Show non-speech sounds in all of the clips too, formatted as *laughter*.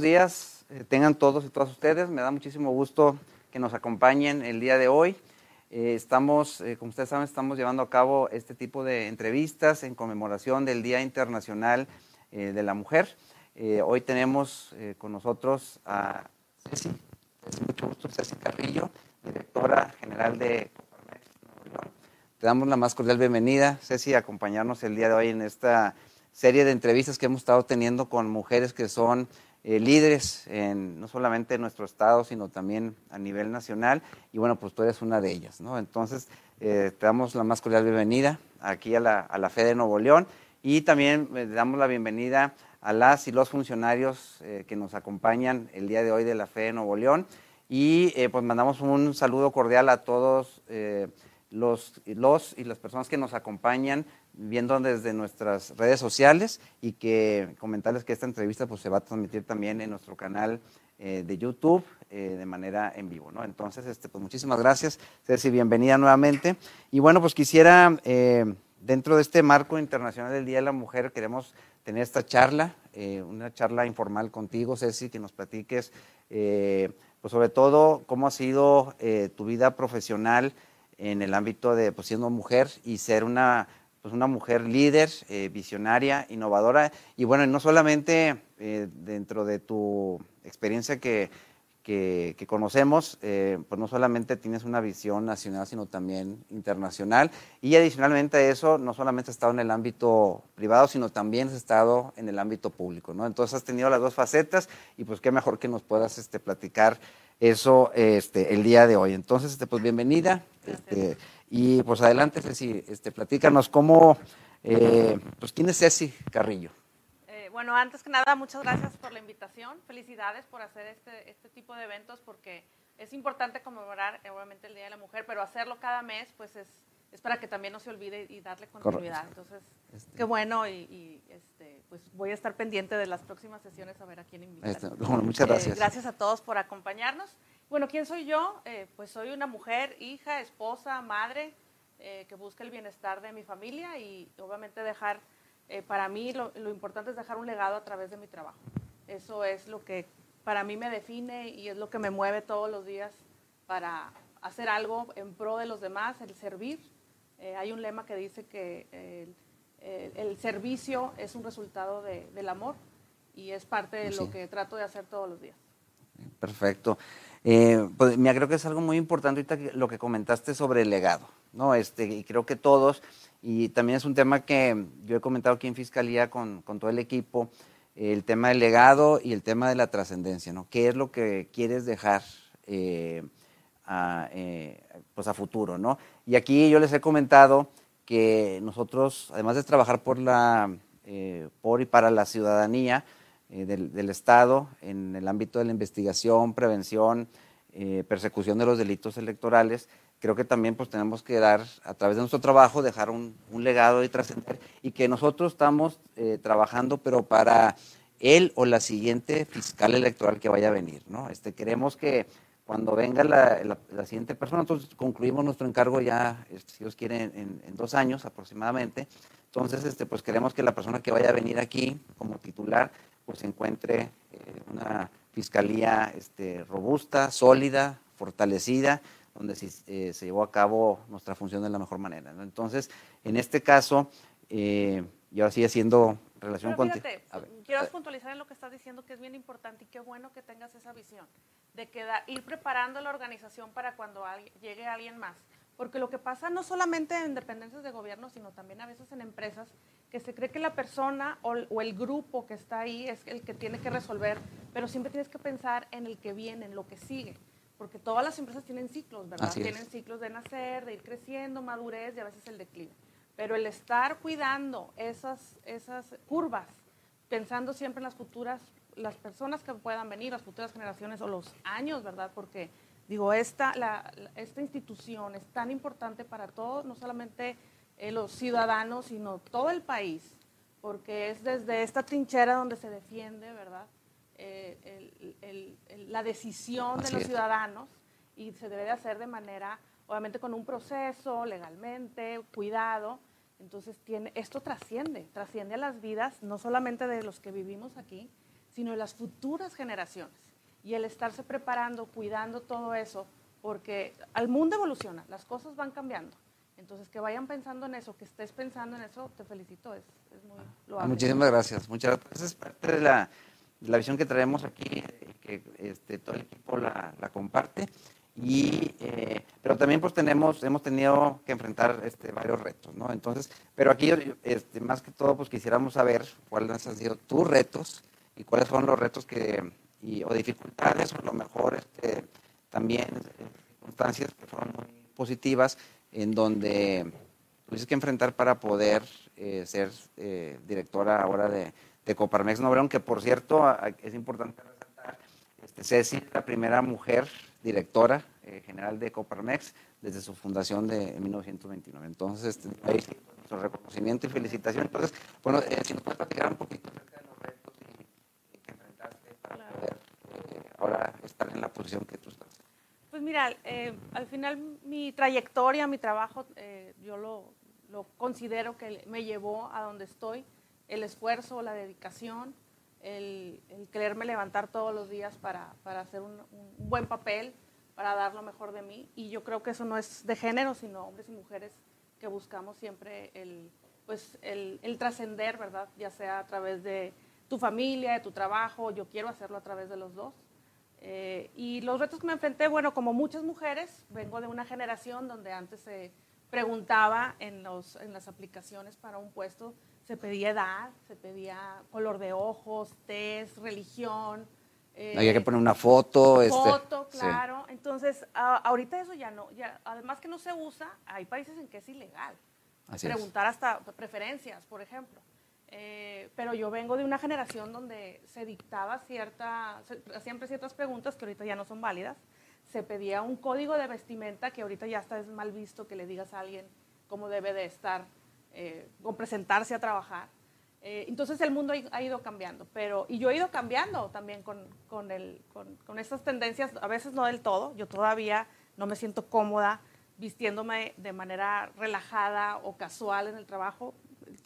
días. Eh, tengan todos y todas ustedes. Me da muchísimo gusto que nos acompañen el día de hoy. Eh, estamos, eh, como ustedes saben, estamos llevando a cabo este tipo de entrevistas en conmemoración del Día Internacional de la Mujer. hoy tenemos con nosotros a Ceci, mucho gusto, Ceci Carrillo, directora general de Te damos la más cordial bienvenida, Ceci, a acompañarnos el día de hoy en esta serie de entrevistas que hemos estado teniendo con mujeres que son eh, líderes en, no solamente en nuestro estado, sino también a nivel nacional. Y bueno, pues tú eres una de ellas, ¿no? Entonces, eh, te damos la más cordial bienvenida aquí a la, a la Fe de Nuevo León y también le eh, damos la bienvenida a las y los funcionarios que nos acompañan el día de hoy de la Fe de Nuevo León. Y pues mandamos un saludo cordial a todos los, los y las personas que nos acompañan viendo desde nuestras redes sociales y que comentarles que esta entrevista pues, se va a transmitir también en nuestro canal eh, de YouTube eh, de manera en vivo. ¿no? Entonces, este, pues muchísimas gracias, Ceci, bienvenida nuevamente. Y bueno, pues quisiera, eh, dentro de este marco internacional del Día de la Mujer, queremos tener esta charla, una charla informal contigo, Ceci, que nos platiques, pues sobre todo, cómo ha sido tu vida profesional en el ámbito de pues, siendo mujer y ser una pues una mujer líder, eh, visionaria, innovadora, y bueno, no solamente eh, dentro de tu experiencia que, que, conocemos, eh, pues no solamente tienes una visión nacional, sino también internacional, y adicionalmente a eso, no solamente has estado en el ámbito privado, sino también has estado en el ámbito público, ¿no? Entonces has tenido las dos facetas, y pues qué mejor que nos puedas este, platicar eso este, el día de hoy. Entonces, este, pues bienvenida. Este, y pues adelante, Ceci, este, platícanos cómo, eh, pues quién es Ceci Carrillo. Eh, bueno, antes que nada, muchas gracias por la invitación. Felicidades por hacer este, este tipo de eventos porque es importante conmemorar, eh, obviamente, el Día de la Mujer, pero hacerlo cada mes, pues es, es para que también no se olvide y darle continuidad. Entonces, este. qué bueno y, este, pues voy a estar pendiente de las próximas sesiones a ver a quién invitar. Este, bueno, muchas gracias. gracias a todos por acompañarnos. Bueno, ¿quién soy yo? Eh, pues soy una mujer, hija, esposa, madre, eh, que busca el bienestar de mi familia y obviamente dejar, eh, para mí lo, importante es dejar un legado a través de mi trabajo. Eso es lo que para mí me define y es lo que me mueve todos los días para hacer algo en pro de los demás, el servir. Hay un lema que dice que el, servicio es un resultado del amor y es parte de lo que trato de hacer todos los días. Perfecto. Eh, pues mira, creo que es algo muy importante ahorita lo que comentaste sobre el legado, ¿no? Este, y creo que todos, y también es un tema que yo he comentado aquí en Fiscalía con, todo el equipo, el tema del legado y el tema de la trascendencia, ¿no? ¿Qué es lo que quieres dejar eh, a, eh, pues a futuro, ¿no? Y aquí yo les he comentado que nosotros, además de trabajar por la, por y para la ciudadanía, eh, del, Estado en el ámbito de la investigación, prevención, eh, persecución de los delitos electorales, creo que también pues tenemos que dar, a través de nuestro trabajo, dejar un, legado y trascender y que nosotros estamos eh, trabajando, pero para él o la siguiente fiscal electoral que vaya a venir, ¿no? Este, queremos que cuando venga la, siguiente persona, entonces concluimos nuestro encargo ya, este, si Dios quiere, en, en, dos años aproximadamente. Entonces, este, pues queremos que la persona que vaya a venir aquí como titular pues encuentre eh, una fiscalía este, robusta, sólida, fortalecida, donde eh, se llevó a cabo nuestra función de la mejor manera. Entonces, en este caso, eh, yo así haciendo relación con... Quiero puntualizar en lo que estás diciendo, que es bien importante y qué bueno que tengas esa visión, de ir preparando la organización para cuando llegue alguien más. Porque lo que pasa no solamente en dependencias de gobierno, sino también a veces en empresas, que se cree que la persona o, el grupo que está ahí es el que tiene que resolver, pero siempre tienes que pensar en el que viene, en lo que sigue. Porque todas las empresas tienen ciclos, ¿verdad? tienen ciclos de nacer, de ir creciendo, madurez y a veces el declive. Pero el estar cuidando esas, esas curvas, pensando siempre en las futuras, las personas que puedan venir, las futuras generaciones o los años, ¿verdad? Porque Digo, esta, esta institución es tan importante para todos, no solamente eh, los ciudadanos, sino todo el país, porque es desde esta trinchera donde se defiende, ¿verdad? Eh, la decisión de los ciudadanos y se debe de hacer de manera, obviamente con un proceso, legalmente, cuidado. Entonces, tiene, esto trasciende, trasciende a las vidas, no solamente de los que vivimos aquí, sino de las futuras generaciones. Y el estarse preparando, cuidando todo eso, porque al mundo evoluciona, las cosas van cambiando. Entonces, que vayan pensando en eso, que estés pensando en eso, te felicito, es, es muy loable. Muchísimas gracias, muchas gracias. Es parte de la, de la visión que traemos aquí, que este, todo el equipo la, la comparte. Y, eh, pero también pues tenemos, hemos tenido que enfrentar este, varios retos, ¿no? Entonces, pero aquí este, más que todo pues quisiéramos saber cuáles han sido tus retos y cuáles son los retos que, y, o dificultades o a lo mejor este, también eh, circunstancias que fueron muy positivas en donde tuviste que enfrentar para poder eh, ser eh, directora ahora de, de Coparmex Nobrón, que por cierto es importante resaltar, este, Ceci, la primera mujer directora eh, general de Coparmex desde su fundación de 1929. Entonces, este, ahí nuestro reconocimiento y felicitación. Entonces, bueno, si nos puedes platicar un poquito acerca de los retos y, que enfrentaste para poder eh, ahora estar en la posición que tú estás. Pues mira, al final mi trayectoria, mi trabajo, yo lo, considero que me llevó a donde estoy, el esfuerzo, la dedicación, el, quererme levantar todos los días para, para hacer un, un, buen papel, para dar lo mejor de mí. Y yo creo que eso no es de género, sino hombres y mujeres que buscamos siempre el, pues el, el trascender, ¿verdad? Ya sea a través de tu familia, de tu trabajo, yo quiero hacerlo a través de los dos. Eh, y los retos que me enfrenté, bueno, como muchas mujeres, vengo de una generación donde antes se preguntaba en, los, en las aplicaciones para un puesto se pedía edad, se pedía color de ojos, test, religión. Eh, Había que poner una foto. Este, foto, claro. Entonces, ahorita eso ya no, ya, además que no se usa, hay países en que es ilegal. preguntar hasta preferencias, por ejemplo. Eh, pero yo vengo de una generación donde se dictaba cierta, siempre ciertas preguntas que ahorita ya no son válidas. Se pedía un código de vestimenta que ahorita ya está es mal visto que le digas a alguien cómo debe de estar eh, o presentarse a trabajar. Eh, entonces el mundo ha ido cambiando, pero, y yo he ido cambiando también con, con, el, con, con, estas tendencias, a veces no del todo, yo todavía no me siento cómoda vistiéndome de manera relajada o casual en el trabajo.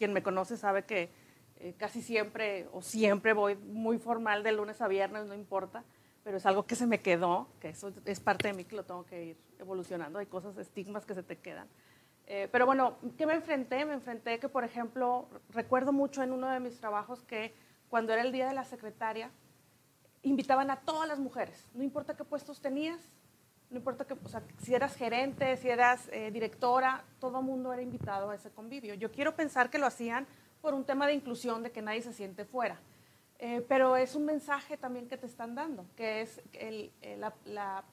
Quien me conoce sabe que eh, casi siempre o siempre voy muy formal de lunes a viernes, no importa, pero es algo que se me quedó, que eso es parte de mí que lo tengo que ir evolucionando, hay cosas, estigmas que se te quedan. Eh, pero bueno, ¿qué me enfrenté? Me enfrenté que, por ejemplo, recuerdo mucho en uno de mis trabajos que cuando era el día de la secretaria, invitaban a todas las mujeres, no importa qué puestos tenías, no importa que, o sea, si eras gerente, si eras eh, directora, todo mundo era invitado a ese convivio. Yo quiero pensar que lo hacían por un tema de inclusión, de que nadie se siente fuera. Eh, pero es un mensaje también que te están dando, que es el, la,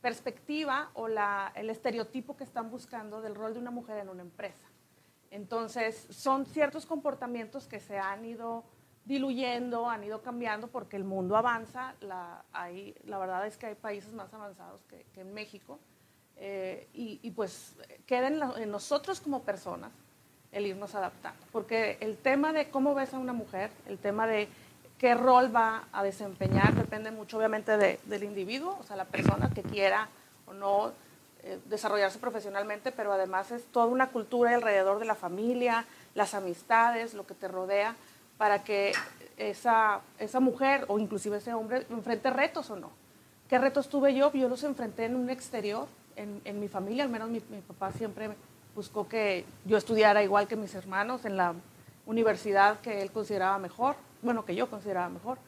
perspectiva o el estereotipo que están buscando del rol de una mujer en una empresa. Entonces, son ciertos comportamientos que se han ido diluyendo, han ido cambiando porque el mundo avanza. La, hay, la verdad es que hay países más avanzados que, que en México. Eh, y, y, pues queda en, en, nosotros como personas el irnos adaptando. Porque el tema de cómo ves a una mujer, el tema de qué rol va a desempeñar depende mucho obviamente de, del individuo, o sea, la persona que quiera o no eh, desarrollarse profesionalmente, pero además es toda una cultura alrededor de la familia, las amistades, lo que te rodea, para que esa, esa mujer o inclusive ese hombre enfrente retos o no. ¿Qué retos tuve yo? Yo los enfrenté en un exterior, en, en mi familia, al menos mi, mi papá siempre buscó que yo estudiara igual que mis hermanos en la universidad que él consideraba mejor bueno, que yo consideraba mejor.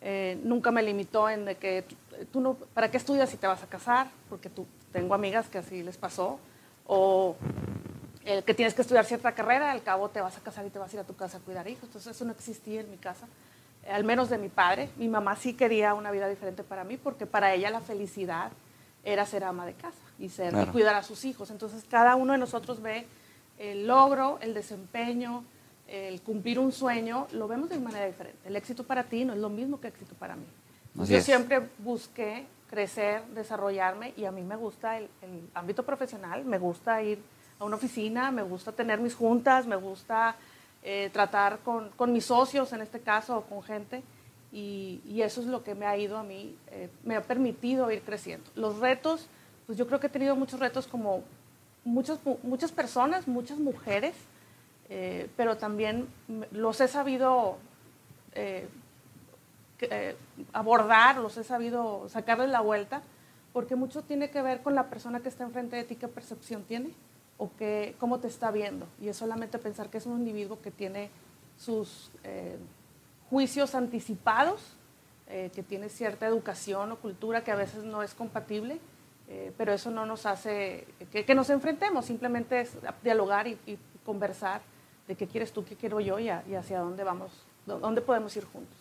Eh, nunca me limitó en de que tú no, ¿para qué estudias si te vas a casar? Porque tú, tengo amigas que así les pasó. O el que tienes que estudiar cierta carrera, al cabo te vas a casar y te vas a ir a tu casa a cuidar hijos. Entonces eso no existía en mi casa, eh, al menos de mi padre. Mi mamá sí quería una vida diferente para mí porque para ella la felicidad era ser ama de casa y, ser, y cuidar a sus hijos. Entonces cada uno de nosotros ve el logro, el desempeño, el cumplir un sueño lo vemos de manera diferente. El éxito para ti no es lo mismo que éxito para mí. Yo siempre busqué crecer, desarrollarme y a mí me gusta el, ámbito profesional, me gusta ir a una oficina, me gusta tener mis juntas, me gusta eh, tratar con, con, mis socios en este caso con gente y, y, eso es lo que me ha ido a mí, eh, me ha permitido ir creciendo. Los retos, pues yo creo que he tenido muchos retos como muchas, muchas personas, muchas mujeres eh, pero también los he sabido abordar, los he sabido sacarles la vuelta, porque mucho tiene que ver con la persona que está enfrente de ti, qué percepción tiene o qué, cómo te está viendo. Y es solamente pensar que es un individuo que tiene sus eh, juicios anticipados, eh, que tiene cierta educación o cultura que a veces no es compatible, pero eso no nos hace que, nos enfrentemos, simplemente es dialogar y, conversar de qué quieres tú, qué quiero yo y, hacia dónde vamos, dónde podemos ir juntos.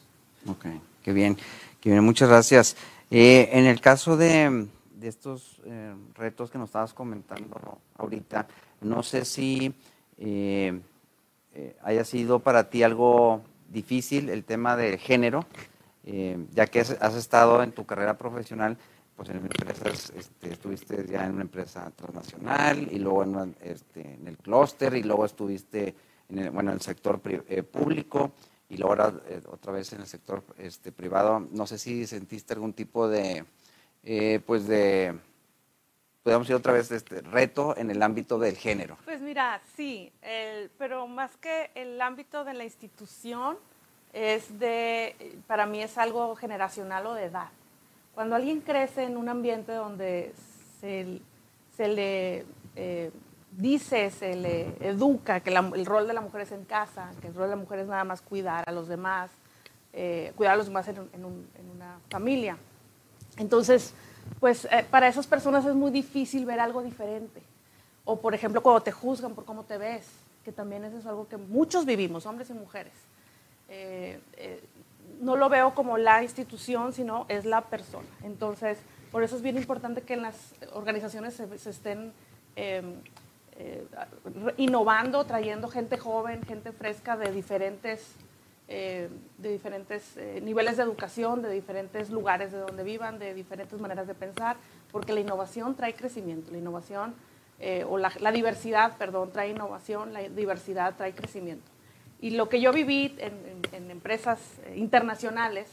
Ok, qué bien, qué bien, muchas gracias. Eh, en el caso de, estos eh, retos que nos estabas comentando ahorita, no sé si eh, haya sido para ti algo difícil el tema de género, ya que has, estado en tu carrera profesional, pues en empresas, este, estuviste ya en una empresa transnacional y luego en, este, en el clúster y luego estuviste en el, bueno, en el sector público y luego ahora eh, otra vez en el sector este, privado. No sé si sentiste algún tipo de, eh, pues de, podemos ir otra vez, este reto en el ámbito del género. Pues mira, sí, pero más que el ámbito de la institución, es de, para mí es algo generacional o de edad. Cuando alguien crece en un ambiente donde se, se le eh, dice, se le educa que el rol de la mujer es en casa, que el rol de la mujer es nada más cuidar a los demás, eh, cuidar a los demás en, una familia. Entonces, pues eh, para esas personas es muy difícil ver algo diferente. O por ejemplo, cuando te juzgan por cómo te ves, que también eso es algo que muchos vivimos, hombres y mujeres. Eh, no lo veo como la institución, sino es la persona. Entonces, por eso es bien importante que en las organizaciones se, estén em, eh, innovando, trayendo gente joven, gente fresca de diferentes, eh, de diferentes eh, niveles de educación, de diferentes lugares de donde vivan, de diferentes maneras de pensar, porque la innovación trae crecimiento, la innovación, o la, diversidad, perdón, trae innovación, la diversidad trae crecimiento. Y lo que yo viví en, empresas internacionales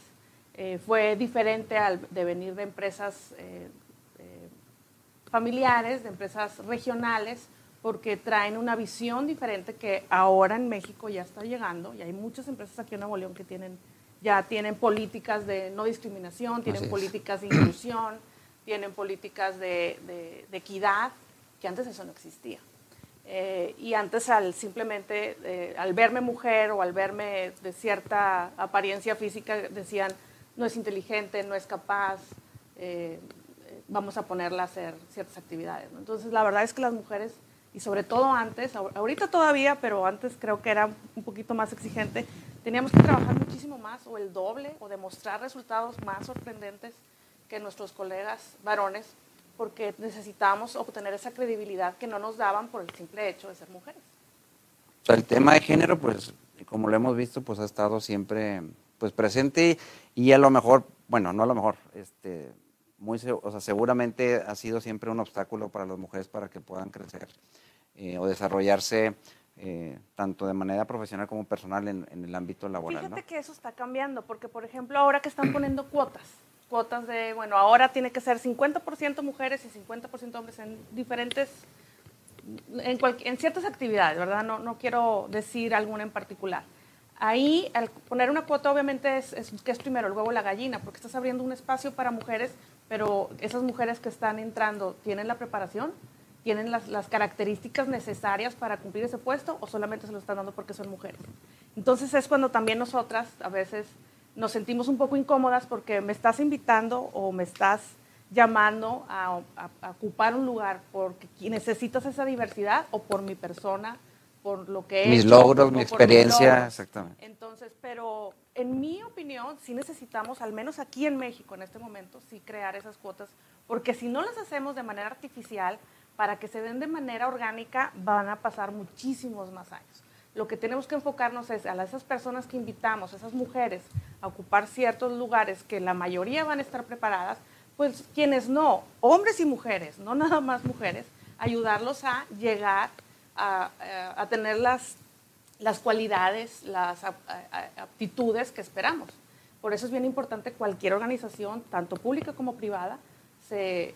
fue diferente al de venir de empresas familiares, de empresas regionales, porque traen una visión diferente que ahora en México ya está llegando y hay muchas empresas aquí en Nuevo León que tienen ya tienen políticas de no discriminación, tienen políticas de inclusión, *clears throat* tienen políticas de, equidad, que antes eso no existía. Eh, y antes al simplemente, eh, al verme mujer o al verme de cierta apariencia física, decían, no es inteligente, no es capaz, eh, vamos a ponerla a hacer ciertas actividades. Entonces, la verdad es que las mujeres y sobre todo antes, ahorita todavía, pero antes creo que era un poquito más exigente, teníamos que trabajar muchísimo más o el doble o demostrar resultados más sorprendentes que nuestros colegas varones porque necesitábamos obtener esa credibilidad que no nos daban por el simple hecho de ser mujeres. El tema de género, pues, como lo hemos visto, pues ha estado siempre pues presente y a lo mejor, bueno, no a lo mejor, este, muy, o sea, seguramente ha sido siempre un obstáculo para las mujeres para que puedan crecer eh, o desarrollarse eh, tanto de manera profesional como personal en, el ámbito laboral. Fíjate que eso está cambiando, porque por ejemplo ahora que están poniendo cuotas, cuotas de, bueno, ahora tiene que ser 50% mujeres y 50% hombres en diferentes, en, en, ciertas actividades, ¿verdad? No, no quiero decir alguna en particular. Ahí, al poner una cuota, obviamente es, es, que es primero el huevo o la gallina, porque estás abriendo un espacio para mujeres pero esas mujeres que están entrando, ¿tienen la preparación? ¿Tienen las, características necesarias para cumplir ese puesto o solamente se lo están dando porque son mujeres? Entonces es cuando también nosotras a veces nos sentimos un poco incómodas porque me estás invitando o me estás llamando a, ocupar un lugar porque necesitas esa diversidad o por mi persona, por lo que Mis logros, mi experiencia, exactamente. Entonces, pero en mi opinión, sí necesitamos, al menos aquí en México en este momento, sí crear esas cuotas, porque si no las hacemos de manera artificial, para que se den de manera orgánica, van a pasar muchísimos más años. Lo que tenemos que enfocarnos es a esas personas que invitamos, esas mujeres, a ocupar ciertos lugares que la mayoría van a estar preparadas, pues quienes no, hombres y mujeres, no nada más mujeres, ayudarlos a llegar a, a tener las las cualidades, las aptitudes que esperamos. Por eso es bien importante cualquier organización, tanto pública como privada, se,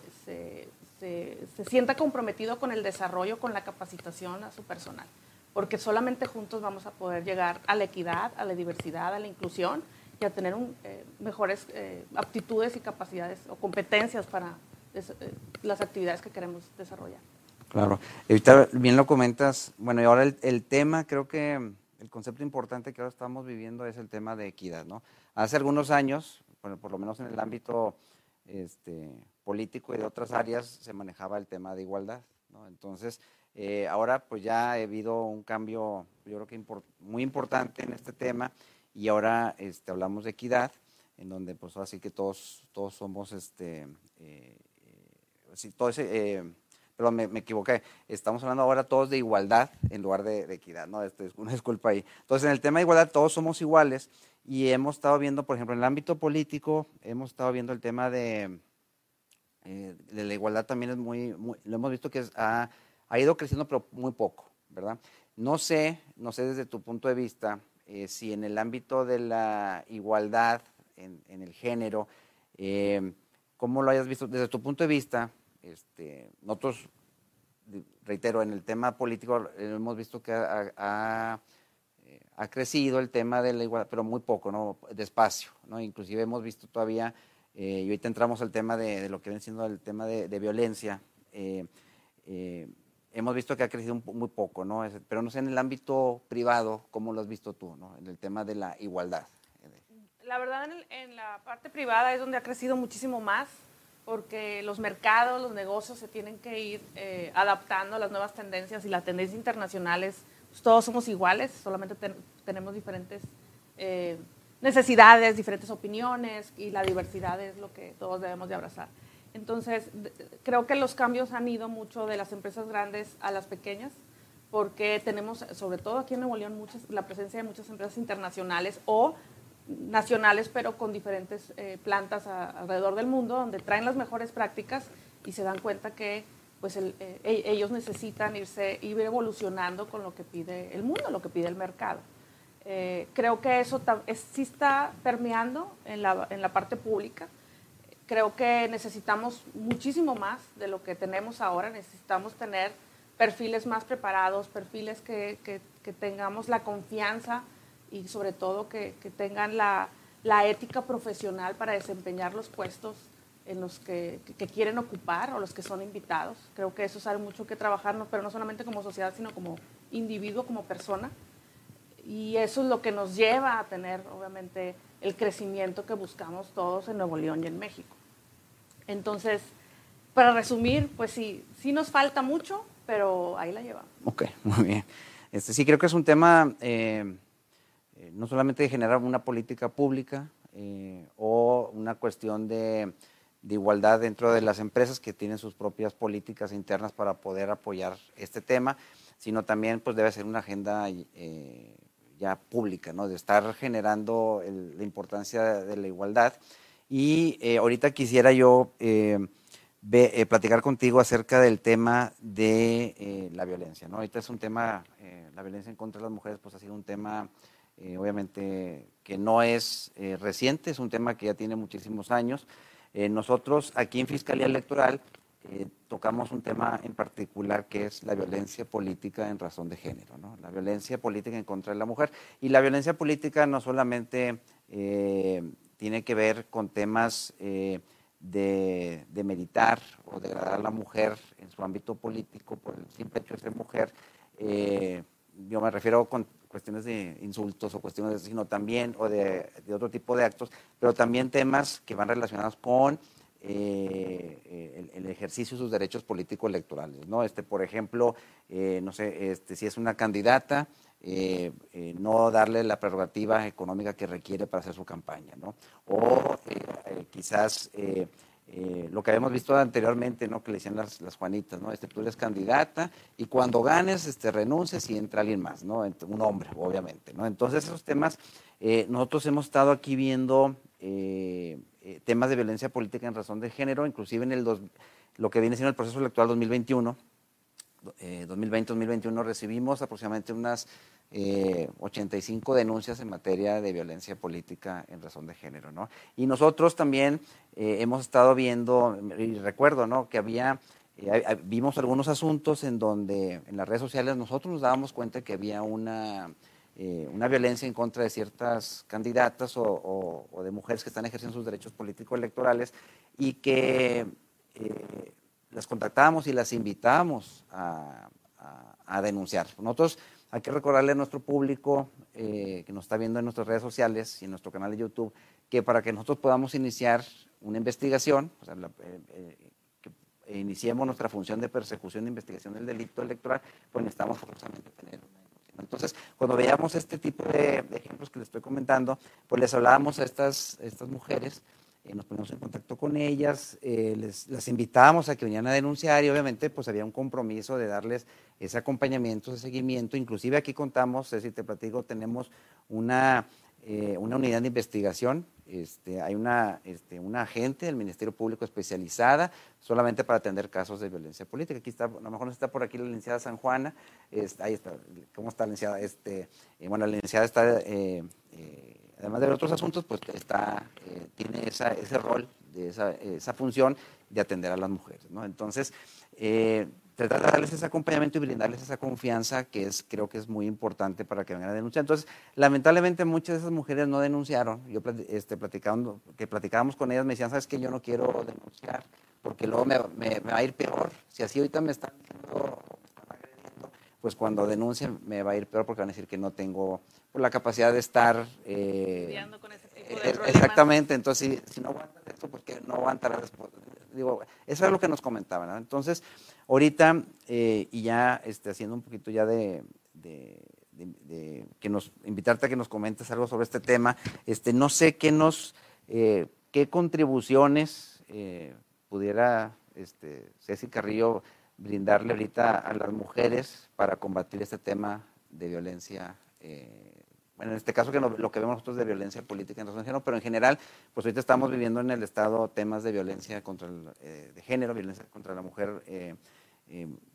sienta comprometido con el desarrollo, con la capacitación a su personal, porque solamente juntos vamos a poder llegar a la equidad, a la diversidad, a la inclusión y a tener mejores aptitudes y capacidades o competencias para las actividades que queremos desarrollar. Claro, ahorita bien lo comentas, bueno, y ahora el, tema, creo que el concepto importante que ahora estamos viviendo es el tema de equidad, ¿no? Hace algunos años, bueno, por lo menos en el ámbito este, político y de otras áreas, se manejaba el tema de igualdad, ¿no? Entonces, eh, ahora pues ya ha habido un cambio, yo creo que muy importante en este tema y ahora este, hablamos de equidad, en donde pues así que todos, todos somos, este, eh, eh todo ese pero me, equivoqué. Estamos hablando ahora todos de igualdad en lugar de, equidad, ¿no? Esto es una *laughs* disculpa ahí. Entonces, en el tema de igualdad todos somos iguales y hemos estado viendo, por ejemplo, en el ámbito político, hemos estado viendo el tema de, eh, de la igualdad también es muy, lo hemos visto que ha, ido creciendo, pero muy poco, ¿verdad? No sé, no sé desde tu punto de vista, eh, si en el ámbito de la igualdad en, el género, eh, ¿cómo lo hayas visto desde tu punto de vista? Este, nosotros, reitero, en el tema político hemos visto que ha, eh, crecido el tema de la igualdad, pero muy poco, ¿no? Despacio, ¿no? Inclusive hemos visto todavía, eh, y ahorita entramos al tema de, lo que viene siendo el tema de, violencia, eh, hemos visto que ha crecido muy poco, ¿no? pero no sé en el ámbito privado, ¿cómo lo has visto tú, ¿no? En el tema de la igualdad. La verdad, en la parte privada es donde ha crecido muchísimo más porque los mercados, los negocios se tienen que ir eh, adaptando a las nuevas tendencias y las tendencias internacionales. Pues, todos somos iguales, solamente tenemos diferentes eh, necesidades, diferentes opiniones y la diversidad es lo que todos debemos de abrazar. Entonces, creo que los cambios han ido mucho de las empresas grandes a las pequeñas, porque tenemos, sobre todo aquí en Nuevo León, muchas, la presencia de muchas empresas internacionales o nacionales, pero con diferentes eh, plantas alrededor del mundo, donde traen las mejores prácticas y se dan cuenta que pues eh, e, ellos necesitan irse, ir evolucionando con lo que pide el mundo, lo que pide el mercado. Eh, creo que eso sí está permeando en la, en la, parte pública. Creo que necesitamos muchísimo más de lo que tenemos ahora. Necesitamos tener perfiles más preparados, perfiles que, que, que tengamos la confianza y sobre todo que, tengan la, ética profesional para desempeñar los puestos en los que, quieren ocupar o los que son invitados. Creo que eso sabe mucho que trabajar, pero no solamente como sociedad, sino como individuo, como persona. Y eso es lo que nos lleva a tener, obviamente, el crecimiento que buscamos todos en Nuevo León y en México. Entonces, para resumir, pues sí, sí nos falta mucho, pero ahí la llevamos. Ok, *laughs* muy bien. Este, sí, creo que es un tema eh, no solamente de generar una política pública eh, o una cuestión de, igualdad dentro de las empresas que tienen sus propias políticas internas para poder apoyar este tema, sino también pues debe ser una agenda eh, ya pública, ¿no? de estar generando la importancia de la igualdad. Y ahorita quisiera yo platicar contigo acerca del tema de la violencia. ¿no? Ahorita es un tema, la violencia en contra de las mujeres pues ha sido un tema eh, obviamente que no es eh, reciente, es un tema que ya tiene muchísimos años. Eh, nosotros aquí en Fiscalía Electoral tocamos un tema en particular que es la violencia política en razón de género, ¿no? la violencia política en contra de la mujer. Y la violencia política no solamente tiene que ver con temas de, de meditar o degradar a la mujer en su ámbito político por el simple hecho de ser mujer. yo me refiero con cuestiones de insultos o cuestiones, sino también, o de, otro tipo de actos, pero también temas que van relacionados con eh, el, ejercicio de sus derechos político-electorales, ¿no? Este, por ejemplo, eh, no sé, este, si es una candidata, eh, no darle la prerrogativa económica que requiere para hacer su campaña, ¿no? O quizás eh, lo que habíamos visto anteriormente, ¿no? Que le decían las, las, Juanitas, ¿no? Este, tú eres candidata y cuando ganes, este, renuncies y entra alguien más, ¿no? Un hombre, obviamente, ¿no? Entonces, esos temas, eh, nosotros hemos estado aquí viendo eh, temas de violencia política en razón de género, inclusive en el lo que viene siendo el proceso electoral 2021, 2020-2021, recibimos aproximadamente unas 85 eh, denuncias en materia de violencia política en razón de género, ¿no? Y nosotros también eh, hemos estado viendo, y recuerdo, ¿no? Que había, eh, vimos algunos asuntos en donde en las redes sociales nosotros nos dábamos cuenta que había una, eh, una violencia en contra de ciertas candidatas o, de mujeres que están ejerciendo sus derechos políticos electorales y que eh, las contactábamos y las invitábamos a, denunciar. Nosotros hay que recordarle a nuestro público que nos está viendo en nuestras redes sociales y en nuestro canal de YouTube que para que nosotros podamos iniciar una investigación, o sea, que iniciemos nuestra función de persecución e investigación del delito electoral, pues necesitamos forzosamente tener entonces, cuando veíamos este tipo de, ejemplos que les estoy comentando, pues les hablábamos a estas, estas mujeres, eh, nos poníamos en contacto con ellas, eh, les, las invitábamos a que vinieran a denunciar y obviamente pues había un compromiso de darles ese acompañamiento, ese seguimiento. Inclusive aquí contamos, es decir, te platico, tenemos una eh, una unidad de investigación, este, hay una, este, una agente del Ministerio Público especializada solamente para atender casos de violencia política. Aquí está, a lo mejor no está por aquí la licenciada San Juana, ahí está, ¿cómo está la licenciada? Este, bueno, la licenciada está, además de otros asuntos, pues está, tiene esa, ese rol, de esa, esa función de atender a las mujeres, ¿no? Entonces, tratar de darles ese acompañamiento y brindarles esa confianza que es, creo que es muy importante para que vengan a denunciar. Entonces, lamentablemente muchas de esas mujeres no denunciaron. Yo este, platicando, que platicábamos con ellas, me decían, sabes que yo no quiero denunciar, porque luego me, va a ir peor. Si así ahorita me están, pues cuando denuncien me va a ir peor porque van a decir que no tengo pues, la capacidad de estar... Eh, con ese tipo de eh, exactamente, entonces si, no aguantas esto, porque no aguantarás después. Digo, eso es lo que nos comentaban. Entonces, Ahorita, eh, y ya este, haciendo un poquito ya de, que nos invitarte a que nos comentes algo sobre este tema, este, no sé qué nos, eh, qué contribuciones eh, pudiera este, Ceci Carrillo brindarle ahorita a las mujeres para combatir este tema de violencia bueno, en este caso que lo, que vemos nosotros de violencia política en género, pero en general, pues ahorita estamos viviendo en el Estado temas de violencia contra el, de género, violencia contra la mujer, eh,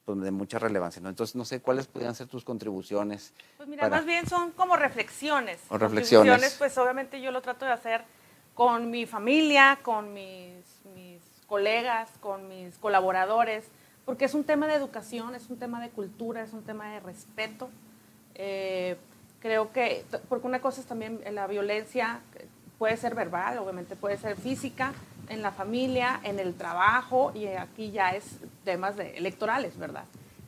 pues, de mucha relevancia. ¿no? Entonces, no sé cuáles podrían ser tus contribuciones. Pues mira, más bien son como reflexiones. O reflexiones. Pues obviamente yo lo trato de hacer con mi familia, con mis, mis colegas, con mis colaboradores, porque es un tema de educación, es un tema de cultura, es un tema de respeto. Eh, creo que, porque una cosa es también la violencia, puede ser verbal, obviamente puede ser física, en la familia, en el trabajo, y aquí ya es temas electorales, ¿verdad?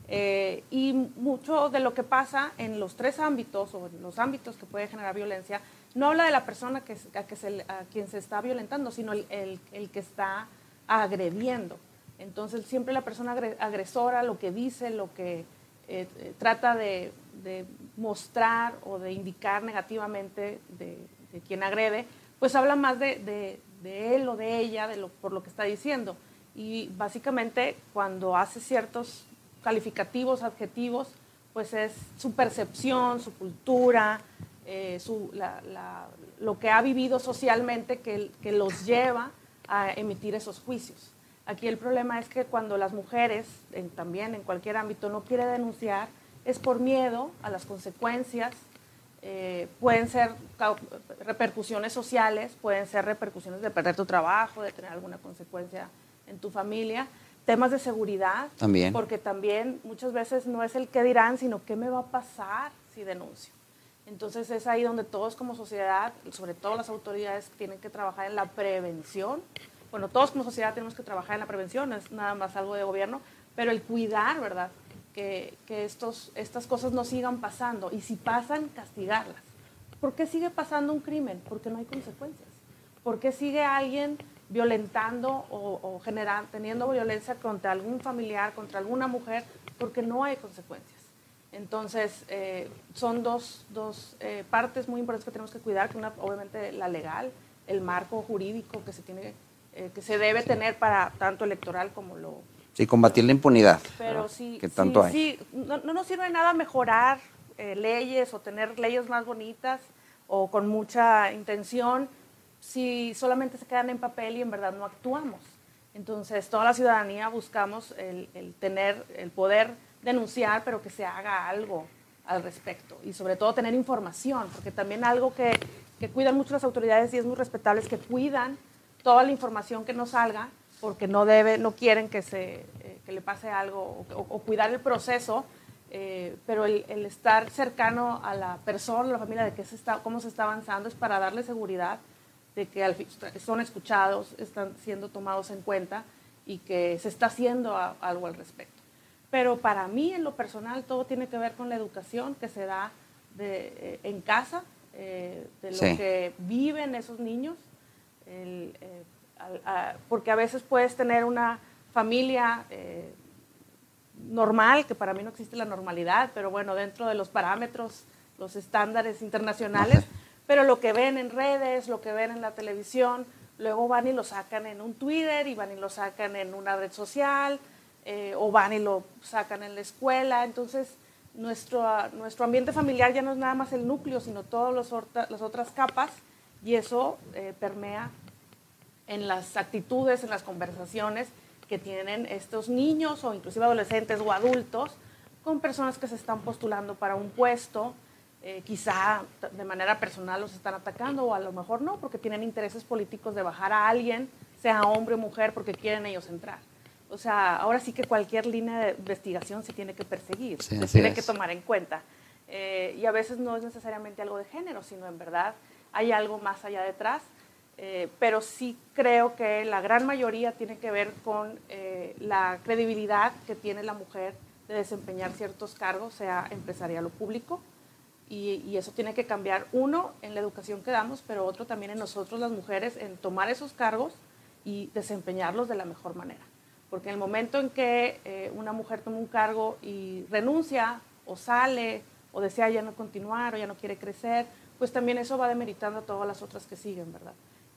Eh, y mucho de lo que pasa en los tres ámbitos o en los ámbitos que puede generar violencia, no habla de la persona que, a, se, quien se está violentando, sino el, el, que está agrediendo. Entonces, siempre la persona agresora, lo que dice, lo que eh, eh, trata de, mostrar o de indicar negativamente de, quien agrede, pues habla más de, él o de ella, por lo que está diciendo. Y básicamente cuando hace ciertos calificativos, adjetivos, pues es su percepción, su cultura, eh, lo que ha vivido socialmente que los lleva a emitir esos juicios. Aquí el problema es que cuando las mujeres, también en cualquier ámbito, no quiere denunciar, es por miedo a las consecuencias eh, pueden ser repercusiones sociales, pueden ser repercusiones de perder tu trabajo, de tener alguna consecuencia en tu familia, temas de seguridad, también. porque también muchas veces no es el qué dirán, sino qué me va a pasar si denuncio. Entonces es ahí donde todos como sociedad, sobre todo las autoridades, tienen que trabajar en la prevención. Bueno, todos como sociedad tenemos que trabajar en la prevención, no es nada más algo de gobierno, pero el cuidar, ¿verdad? que, estos, estas cosas no sigan pasando y si pasan, castigarlas. ¿Por qué sigue pasando un crimen? Porque no hay consecuencias. ¿Por qué sigue alguien violentando o, generando, teniendo violencia contra algún familiar, contra alguna mujer? Porque no hay consecuencias. Entonces, eh, son dos, dos eh, partes muy importantes que tenemos que cuidar, una obviamente la legal, el marco jurídico que se, tiene, eh, que se debe tener para tanto electoral como lo, Sí, combatir la impunidad. Pero sí, que tanto sí, no, no, nos sirve nada mejorar eh, leyes o tener leyes más bonitas o con mucha intención si solamente se quedan en papel y en verdad no actuamos. Entonces, toda la ciudadanía buscamos el, tener, el poder denunciar, pero que se haga algo al respecto. Y sobre todo tener información, porque también algo que, que cuidan mucho las autoridades y es muy respetable es que cuidan toda la información que nos salga porque no debe, no quieren que se eh, que le pase algo o, cuidar el proceso eh, pero el, estar cercano a la persona, a la familia, de qué se está, cómo se está avanzando, es para darle seguridad de que son escuchados, están siendo tomados en cuenta y que se está haciendo algo al respecto. Pero para mí, en lo personal, todo tiene que ver con la educación que se da de, en casa, de lo que viven esos niños, porque a veces puedes tener una familia eh, normal, que para mí no existe la normalidad, pero bueno, dentro de los parámetros, los estándares internacionales, pero lo que ven en redes, lo que ven en la televisión, luego van y lo sacan en un Twitter y van y lo sacan en una red social, eh, o van y lo sacan en la escuela. Entonces, nuestro, nuestro ambiente familiar ya no es nada más el núcleo, sino todas las otras capas, y eso eh, permea en las actitudes, en las conversaciones que tienen estos niños o inclusive adolescentes o adultos con personas que se están postulando para un puesto, eh, quizá de manera personal los están atacando o a lo mejor no, porque tienen intereses políticos de bajar a alguien, sea hombre o mujer, porque quieren ellos entrar. O sea, ahora sí que cualquier línea de investigación se tiene que perseguir, se tiene que tomar en cuenta. Eh, y a veces no es necesariamente algo de género, sino en verdad hay algo más allá detrás eh, pero sí creo que la gran mayoría tiene que ver con eh, la credibilidad que tiene la mujer de desempeñar ciertos cargos, sea empresarial o público, y, eso tiene que cambiar, uno, en la educación que damos, pero otro también en nosotros las mujeres, en tomar esos cargos y desempeñarlos de la mejor manera. Porque en el momento en que eh, una mujer toma un cargo y renuncia o sale o desea ya no continuar o ya no quiere crecer, pues también eso va demeritando a todas las otras que siguen, ¿verdad?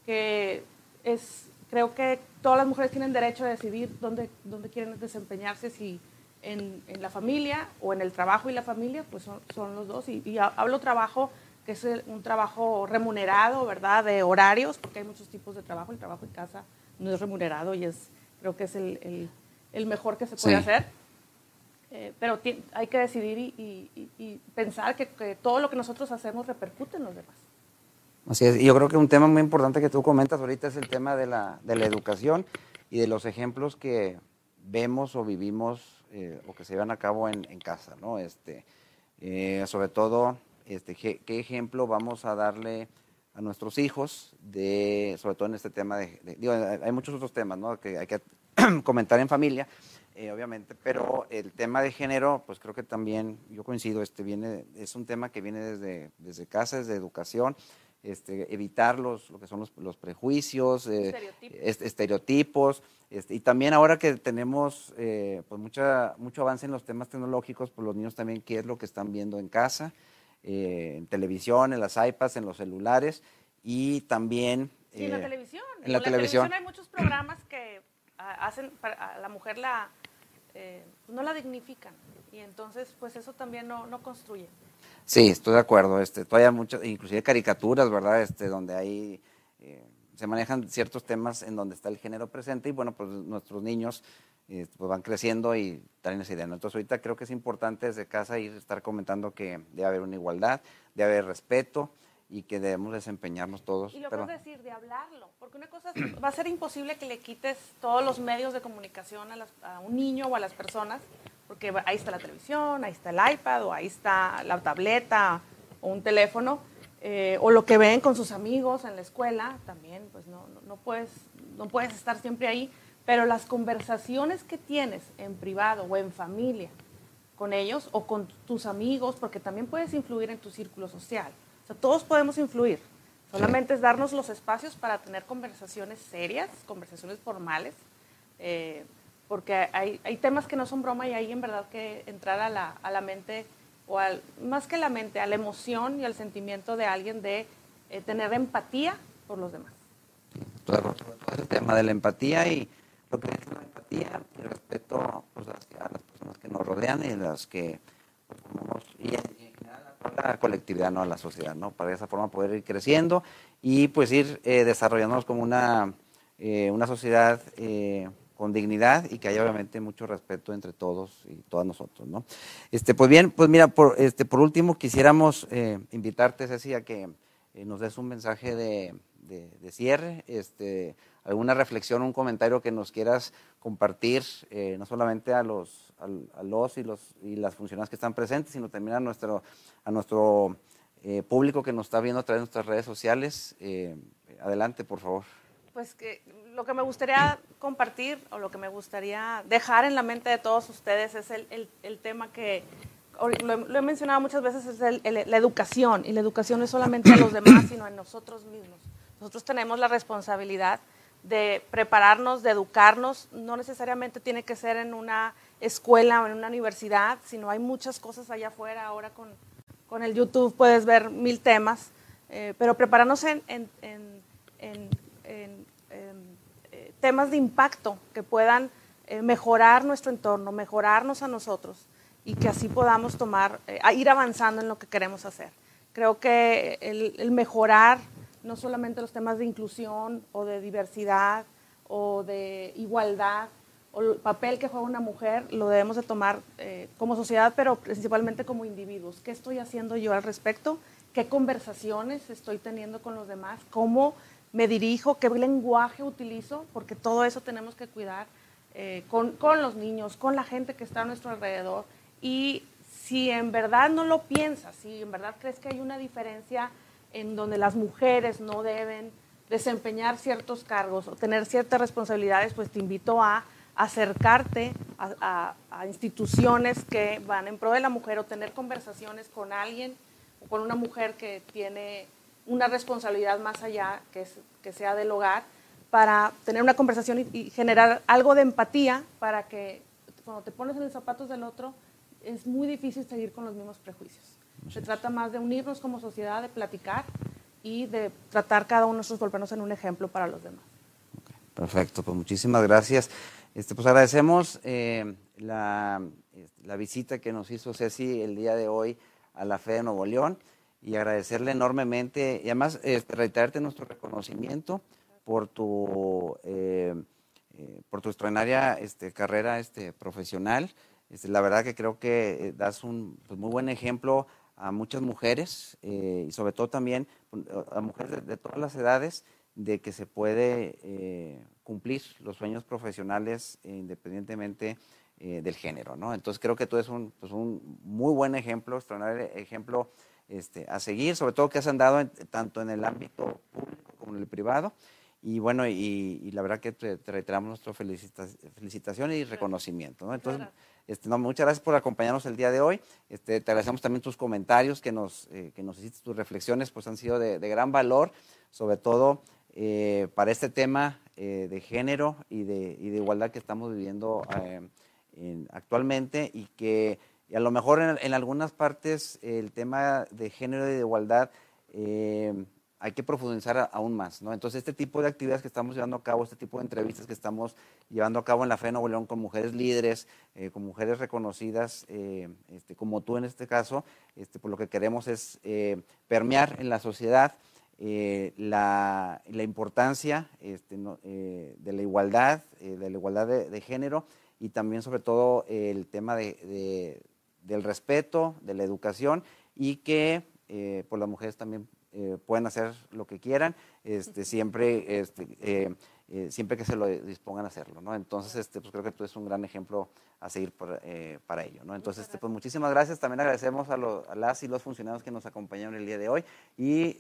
que es, creo que todas las mujeres tienen derecho a decidir dónde, dónde quieren desempeñarse, si en, en, la familia o en el trabajo y la familia, pues son, son los dos. Y, hablo trabajo, que es un trabajo remunerado, ¿verdad? De horarios, porque hay muchos tipos de trabajo. El trabajo en casa no es remunerado y es, creo que es el, el, el mejor que se puede hacer. Eh, pero hay que decidir y, y pensar que, que todo lo que nosotros hacemos repercute en los demás. Así es, y yo creo que un tema muy importante que tú comentas ahorita es el tema de la, de la educación y de los ejemplos que vemos o vivimos eh, o que se llevan a cabo en, en casa, ¿no? Este, eh, sobre todo, este, ¿qué, ejemplo vamos a darle a nuestros hijos, de, sobre todo en este tema de, digo, hay muchos otros temas, ¿no? Que hay que *clears throat* comentar en familia, eh, obviamente, pero el tema de género, pues creo que también, yo coincido, este viene, es un tema que viene desde, desde casa, desde educación, este, evitar los, lo que son los, prejuicios, eh, estereotipos. Este, y también ahora que tenemos eh, pues mucha, mucho avance en los temas tecnológicos, pues los niños también qué es lo que están viendo en casa, eh, en televisión, en las iPads, en los celulares y también... en la televisión. En la, televisión. hay muchos programas que hacen, a la mujer la, no la dignifican y entonces pues eso también no, no construye. Sí, estoy de acuerdo. Este, todavía muchas, inclusive caricaturas, ¿verdad? Este, donde hay, eh, se manejan ciertos temas en donde está el género presente y bueno, pues nuestros niños eh, pues van creciendo y traen esa idea. Entonces ahorita creo que es importante desde casa ir estar comentando que debe haber una igualdad, debe haber respeto y que debemos desempeñarnos todos. Y lo que decir, de hablarlo, porque una cosa *clears throat* va a ser imposible que le quites todos los medios de comunicación a, a un niño o a las personas, porque ahí está la televisión, ahí está el iPad o ahí está la tableta o un teléfono, eh, o lo que ven con sus amigos en la escuela, también pues no, no, puedes, no puedes estar siempre ahí, pero las conversaciones que tienes en privado o en familia con ellos o con tus amigos, porque también puedes influir en tu círculo social. O sea, todos podemos influir. Solamente es darnos los espacios para tener conversaciones serias, conversaciones formales, eh, porque hay, hay, temas que no son broma y hay en verdad que entrar a la, a la mente, o al, más que la mente, a la emoción y al sentimiento de alguien de eh, tener empatía por los demás. Claro, el tema de la empatía y lo que es la empatía y respeto pues, hacia las personas que nos rodean y las que pues, y en, general la colectividad, no a la sociedad, ¿no? Para de esa forma poder ir creciendo y pues ir eh, desarrollándonos como una, eh, una sociedad eh, con dignidad y que haya obviamente mucho respeto entre todos y todas nosotros, ¿no? Este, pues bien, pues mira, por, este, por último quisiéramos eh, invitarte, Ceci, a que eh, nos des un mensaje de, de, cierre, este, alguna reflexión, un comentario que nos quieras compartir, no solamente a los, a, los, y, los y las funcionarias que están presentes, sino también a nuestro, a nuestro público que nos está viendo a través de nuestras redes sociales. adelante, por favor. Pues que lo que me gustaría compartir o lo que me gustaría dejar en la mente de todos ustedes es el, el, tema que lo, he mencionado muchas veces, es la educación. Y la educación no es solamente a los demás, sino a nosotros mismos. Nosotros tenemos la responsabilidad de prepararnos, de educarnos. No necesariamente tiene que ser en una escuela o en una universidad, sino hay muchas cosas allá afuera. Ahora con, con el YouTube puedes ver mil temas, eh, pero prepararnos en, en, en temas de impacto que puedan eh, mejorar nuestro entorno, mejorarnos a nosotros y que así podamos tomar, eh, ir avanzando en lo que queremos hacer. Creo que el, mejorar no solamente los temas de inclusión o de diversidad o de igualdad o el papel que juega una mujer lo debemos de tomar eh, como sociedad, pero principalmente como individuos. ¿Qué estoy haciendo yo al respecto? ¿Qué conversaciones estoy teniendo con los demás? ¿Cómo me dirijo, qué lenguaje utilizo, porque todo eso tenemos que cuidar eh, con, con, los niños, con la gente que está a nuestro alrededor. Y si en verdad no lo piensas, si en verdad crees que hay una diferencia en donde las mujeres no deben desempeñar ciertos cargos o tener ciertas responsabilidades, pues te invito a acercarte a, instituciones que van en pro de la mujer o tener conversaciones con alguien o con una mujer que tiene una responsabilidad más allá, que, sea del hogar, para tener una conversación y, generar algo de empatía para que cuando te pones en los zapatos del otro, es muy difícil seguir con los mismos prejuicios. Se trata más de unirnos como sociedad, de platicar y de tratar cada uno de nosotros volvernos en un ejemplo para los demás. perfecto, pues muchísimas gracias. Este, pues agradecemos eh, la, la visita que nos hizo Ceci el día de hoy a la Fe de Nuevo León y agradecerle enormemente y además este, reiterarte nuestro reconocimiento por tu, eh, eh, por tu extraordinaria este, carrera este, profesional. Este, la verdad que creo que eh, das un pues, muy buen ejemplo a muchas mujeres y sobre todo también a mujeres de, todas las edades de que se puede cumplir los sueños profesionales independientemente del género. ¿no? Entonces creo que tú eres un, pues, un muy buen ejemplo, extraordinario ejemplo este, a seguir, sobre todo que has andado tanto en el ámbito público como en el privado. Y bueno, y, la verdad que te, reiteramos nuestra felicitación y reconocimiento. Entonces, este, no, muchas gracias por acompañarnos el día de hoy. Este, te agradecemos también tus comentarios que nos, eh, que nos hiciste, tus reflexiones, pues han sido de, gran valor, sobre todo eh, para este tema eh, de género y de, y de, igualdad que estamos viviendo actualmente y que y a lo mejor en, algunas partes el tema de género y de igualdad hay que profundizar aún más, ¿no? Entonces este tipo de actividades que estamos llevando a cabo, este tipo de entrevistas que estamos llevando a cabo en la Fe de Nuevo León con mujeres líderes, eh, con mujeres reconocidas, eh, este, como tú en este caso, este, por lo que queremos es permear en la sociedad la, importancia este, de la igualdad, de la igualdad de, género y también sobre todo el tema de del respeto, de la educación y que eh, pues las mujeres también eh, pueden hacer lo que quieran, este, siempre, este, eh, eh, siempre que se lo dispongan a hacerlo. ¿no? Entonces, este, pues creo que tú eres un gran ejemplo a seguir para ello. ¿no? Entonces, este, pues muchísimas gracias. También agradecemos a, a, las y los funcionarios que nos acompañaron el día de hoy y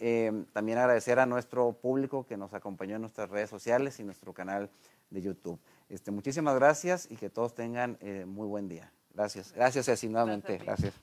también agradecer a nuestro público que nos acompañó en nuestras redes sociales y nuestro canal de YouTube. Este, muchísimas gracias y que todos tengan muy buen día. Gracias. Gracias, Ceci, nuevamente. Gracias.